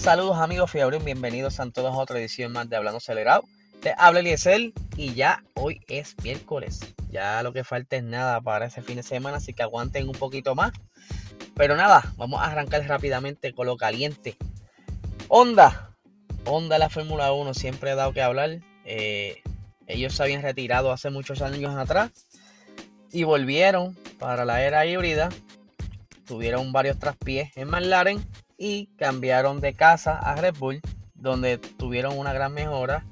Saludos amigos fiebre, bienvenidos a todos a otra edición más de Hablando Acelerado. Te habla Eliezer y ya hoy es miércoles. Ya lo que falta es nada para ese fin de semana, así que aguanten un poquito más. Pero nada, vamos a arrancar rápidamente con lo caliente. Honda. Honda la Fórmula 1 siempre ha dado que hablar. Eh, ellos se habían retirado hace muchos años atrás y volvieron para la era híbrida. Tuvieron varios traspiés en McLaren y cambiaron de casa a Red Bull, donde tuvieron una gran mejora.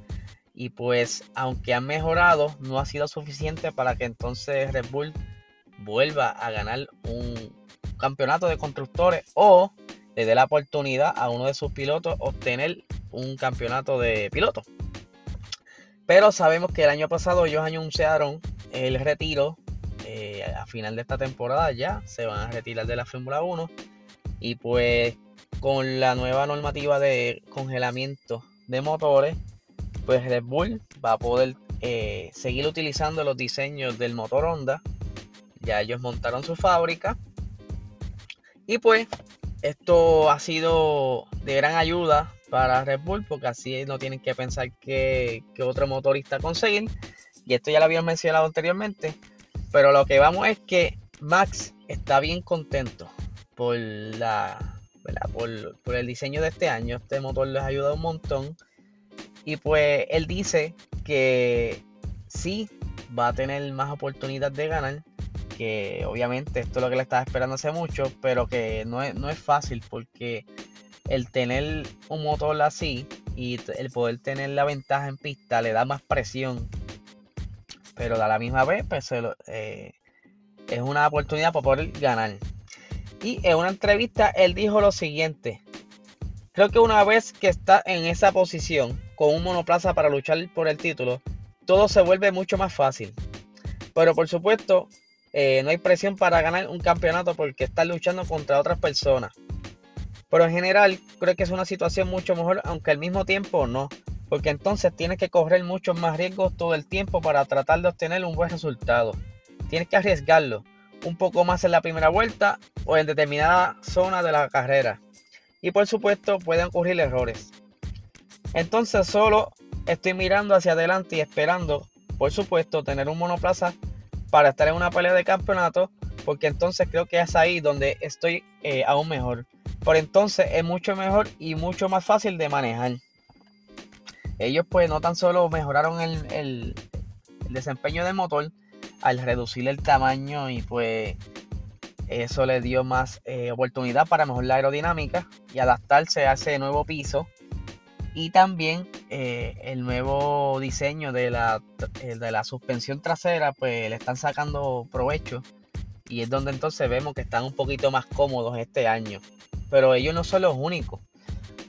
Y pues, aunque han mejorado, no ha sido suficiente para que entonces Red Bull vuelva a ganar un campeonato de constructores o le dé la oportunidad a uno de sus pilotos obtener un campeonato de piloto. Pero sabemos que el año pasado ellos anunciaron el retiro eh, a final de esta temporada ya se van a retirar de la Fórmula 1 y pues con la nueva normativa de congelamiento de motores, pues Red Bull va a poder eh, seguir utilizando los diseños del motor Honda. Ya ellos montaron su fábrica. Y pues esto ha sido de gran ayuda para Red Bull porque así no tienen que pensar que, que otro motorista conseguir. Y esto ya lo habíamos mencionado anteriormente. Pero lo que vamos es que Max está bien contento por la por, el diseño de este año. Este motor les ha ayudado un montón. Y pues él dice que sí va a tener más oportunidad de ganar. Que obviamente esto es lo que le estaba esperando hace mucho. Pero que no es, no es fácil porque el tener un motor así y el poder tener la ventaja en pista le da más presión. Pero a la misma vez pues, eh, es una oportunidad para poder ganar. Y en una entrevista él dijo lo siguiente. Creo que una vez que está en esa posición, con un monoplaza para luchar por el título, todo se vuelve mucho más fácil. Pero por supuesto, eh, no hay presión para ganar un campeonato porque está luchando contra otras personas. Pero en general, creo que es una situación mucho mejor, aunque al mismo tiempo no. Porque entonces tienes que correr muchos más riesgos todo el tiempo para tratar de obtener un buen resultado. Tienes que arriesgarlo un poco más en la primera vuelta o en determinada zona de la carrera. Y por supuesto pueden ocurrir errores. Entonces solo estoy mirando hacia adelante y esperando, por supuesto, tener un monoplaza para estar en una pelea de campeonato, porque entonces creo que es ahí donde estoy eh, aún mejor. Por entonces es mucho mejor y mucho más fácil de manejar. Ellos pues no tan solo mejoraron el, el desempeño del motor, al reducir el tamaño y pues eso le dio más eh, oportunidad para mejorar la aerodinámica y adaptarse a ese nuevo piso. Y también eh, el nuevo diseño de la, eh, de la suspensión trasera pues le están sacando provecho. Y es donde entonces vemos que están un poquito más cómodos este año. Pero ellos no son los únicos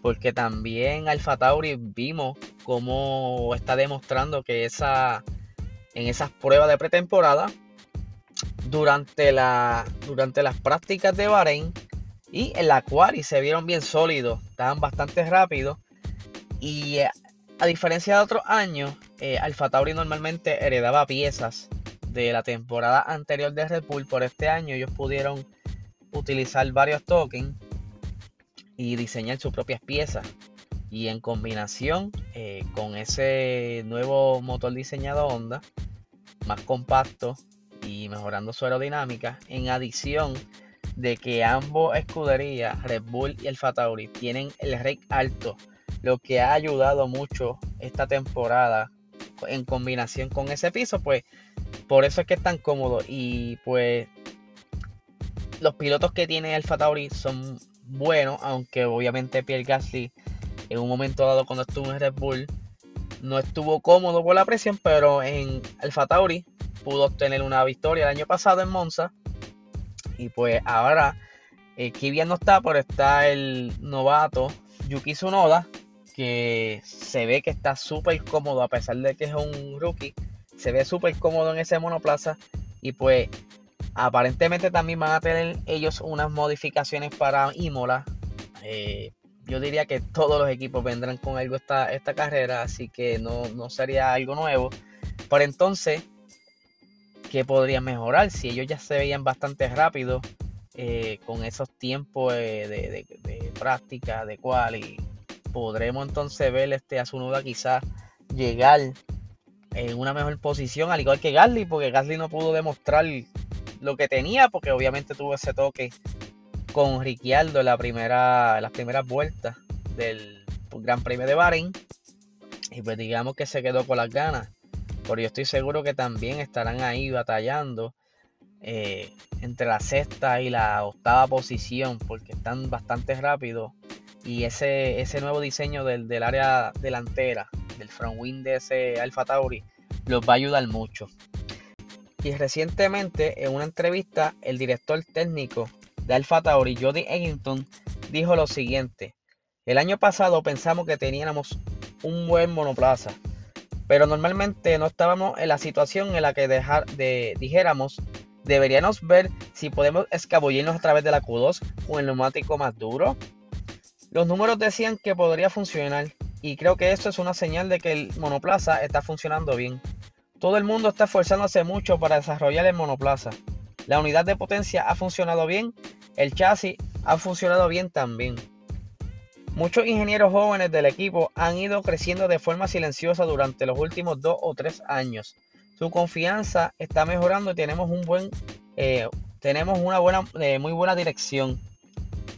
porque también Alfa Tauri vimos cómo está demostrando que esa en esas pruebas de pretemporada durante, la, durante las prácticas de Bahrein y en la se vieron bien sólidos, estaban bastante rápidos y eh, a diferencia de otros años, eh, Tauri normalmente heredaba piezas de la temporada anterior de Red Bull. Por este año ellos pudieron utilizar varios tokens y diseñar sus propias piezas. Y en combinación eh, con ese nuevo motor diseñado Honda, más compacto y mejorando su aerodinámica, en adición de que ambos escuderías, Red Bull y el Tauri, tienen el rake alto, lo que ha ayudado mucho esta temporada en combinación con ese piso, pues por eso es que es tan cómodo y pues los pilotos que tiene el Tauri son buenos, aunque obviamente Pierre Gasly en un momento dado cuando estuvo en Red Bull no estuvo cómodo por la presión, pero en Alfa Tauri pudo obtener una victoria el año pasado en Monza. Y pues ahora eh, Kvyat no está, pero está el novato Yuki Tsunoda, que se ve que está súper cómodo a pesar de que es un rookie. Se ve súper cómodo en ese monoplaza. Y pues aparentemente también van a tener ellos unas modificaciones para Imola. Eh, yo diría que todos los equipos vendrán con algo esta, esta carrera, así que no, sería algo nuevo. Por entonces, ¿qué podrían mejorar? Si ellos ya se veían bastante rápido eh, con esos tiempos de, práctica, de cual y podremos entonces ver este Azunoda quizás llegar en una mejor posición, al igual que Gasly, porque Gasly no pudo demostrar lo que tenía, porque obviamente tuvo ese toque con Ricciardo la primera, las primeras vueltas del Gran Premio de Bahrein. Y pues digamos que se quedó con las ganas. Pero yo estoy seguro que también estarán ahí batallando eh, entre la sexta y la octava posición, porque están bastante rápidos. Y ese, ese nuevo diseño del, del área delantera, del front wing de ese Alfa Tauri, los va a ayudar mucho. Y recientemente, en una entrevista, el director técnico de Alfa Tauri, Jody Eggington, dijo lo siguiente. El año pasado pensamos que teníamos un buen monoplaza, pero normalmente no estábamos en la situación en la que dejar de, dijéramos deberíamos ver si podemos escabullirnos a través de la Q2 con el neumático más duro. Los números decían que podría funcionar y creo que esto es una señal de que el monoplaza está funcionando bien. Todo el mundo está esforzándose mucho para desarrollar el monoplaza. La unidad de potencia ha funcionado bien, el chasis ha funcionado bien también. Muchos ingenieros jóvenes del equipo han ido creciendo de forma silenciosa durante los últimos dos o tres años. Su confianza está mejorando y tenemos un buen, eh, tenemos una buena, eh, muy buena dirección.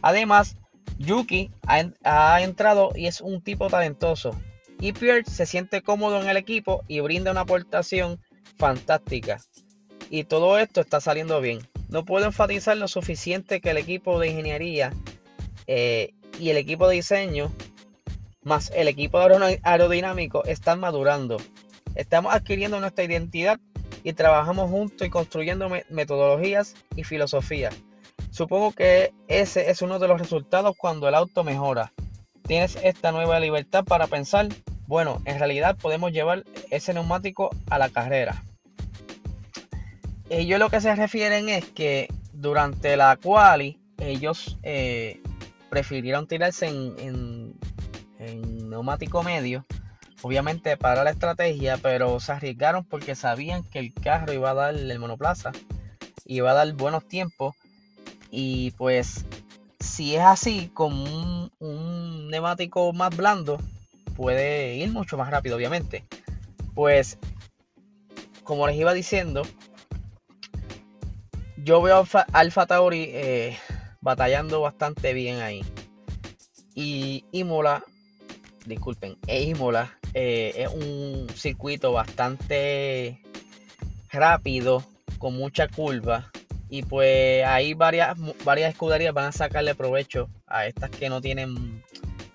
Además, Yuki ha, ha entrado y es un tipo talentoso y Pierce se siente cómodo en el equipo y brinda una aportación fantástica. Y todo esto está saliendo bien. No puedo enfatizar lo suficiente que el equipo de ingeniería eh, y el equipo de diseño, más el equipo aerodinámico, están madurando. Estamos adquiriendo nuestra identidad y trabajamos juntos y construyendo metodologías y filosofías. Supongo que ese es uno de los resultados cuando el auto mejora. Tienes esta nueva libertad para pensar bueno, en realidad podemos llevar ese neumático a la carrera. Ellos lo que se refieren es que durante la quali ellos eh, prefirieron tirarse en, neumático medio, obviamente para la estrategia, pero se arriesgaron porque sabían que el carro iba a dar el monoplaza, iba a dar buenos tiempos y pues si es así con un neumático más blando, puede ir mucho más rápido, obviamente. Pues, como les iba diciendo, yo veo a Alfa Tauri eh, batallando bastante bien ahí. Y Imola, disculpen, e Imola eh, es un circuito bastante rápido, con mucha curva. Y pues ahí varias, varias escuderías van a sacarle provecho a estas que no tienen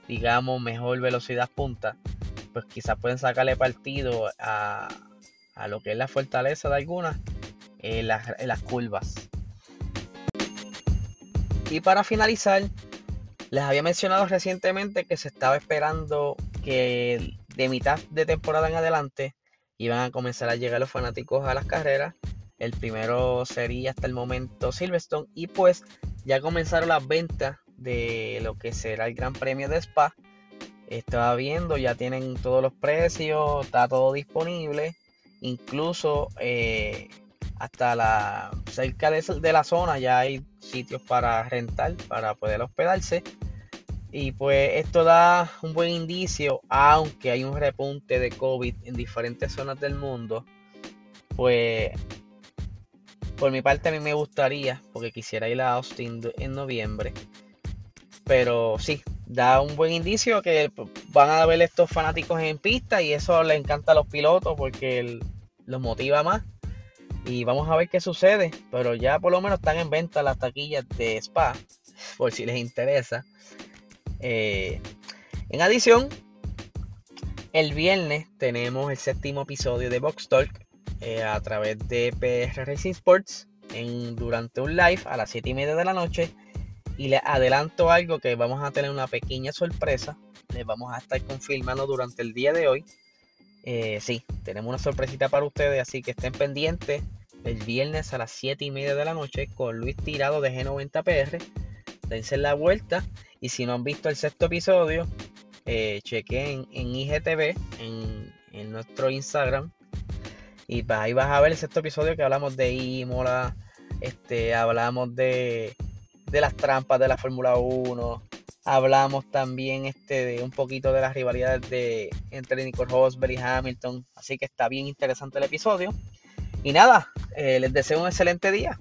digamos, mejor velocidad punta, pues quizás pueden sacarle partido a, lo que es la fortaleza de algunas en las, curvas. Y para finalizar, les había mencionado recientemente que se estaba esperando que de mitad de temporada en adelante iban a comenzar a llegar los fanáticos a las carreras. El primero sería hasta el momento Silverstone y pues ya comenzaron las ventas de lo que será el Gran Premio de Spa. Estaba viendo, ya tienen todos los precios, está todo disponible. Incluso eh, hasta la cerca de, la zona ya hay sitios para rentar, para poder hospedarse. Y pues esto da un buen indicio, aunque hay un repunte de COVID en diferentes zonas del mundo. Pues por mi parte a mí me gustaría, porque quisiera ir a Austin en noviembre, pero sí, da un buen indicio que van a ver estos fanáticos en pista y eso le encanta a los pilotos porque los motiva más. Y vamos a ver qué sucede. Pero ya por lo menos están en venta las taquillas de Spa, por si les interesa. Eh, en adición, el viernes tenemos el séptimo episodio de Box Talk eh, a través de PR Racing Sports en, durante un live a las 7 y media de la noche y les adelanto algo que vamos a tener una pequeña sorpresa. Les vamos a estar confirmando durante el día de hoy. Eh, sí, tenemos una sorpresita para ustedes, así que estén pendientes el viernes a las 7 y media de la noche con Luis Tirado de G90PR. Dense la vuelta y si no han visto el sexto episodio, eh, chequen en IGTV, en, nuestro Instagram. Y pues ahí vas a ver el sexto episodio que hablamos de Imola, este, hablamos de de las trampas de la Fórmula 1. Hablamos también este, de un poquito de las rivalidades de, entre Nico Rosberg y Hamilton. Así que está bien interesante el episodio. Y nada, eh, les deseo un excelente día.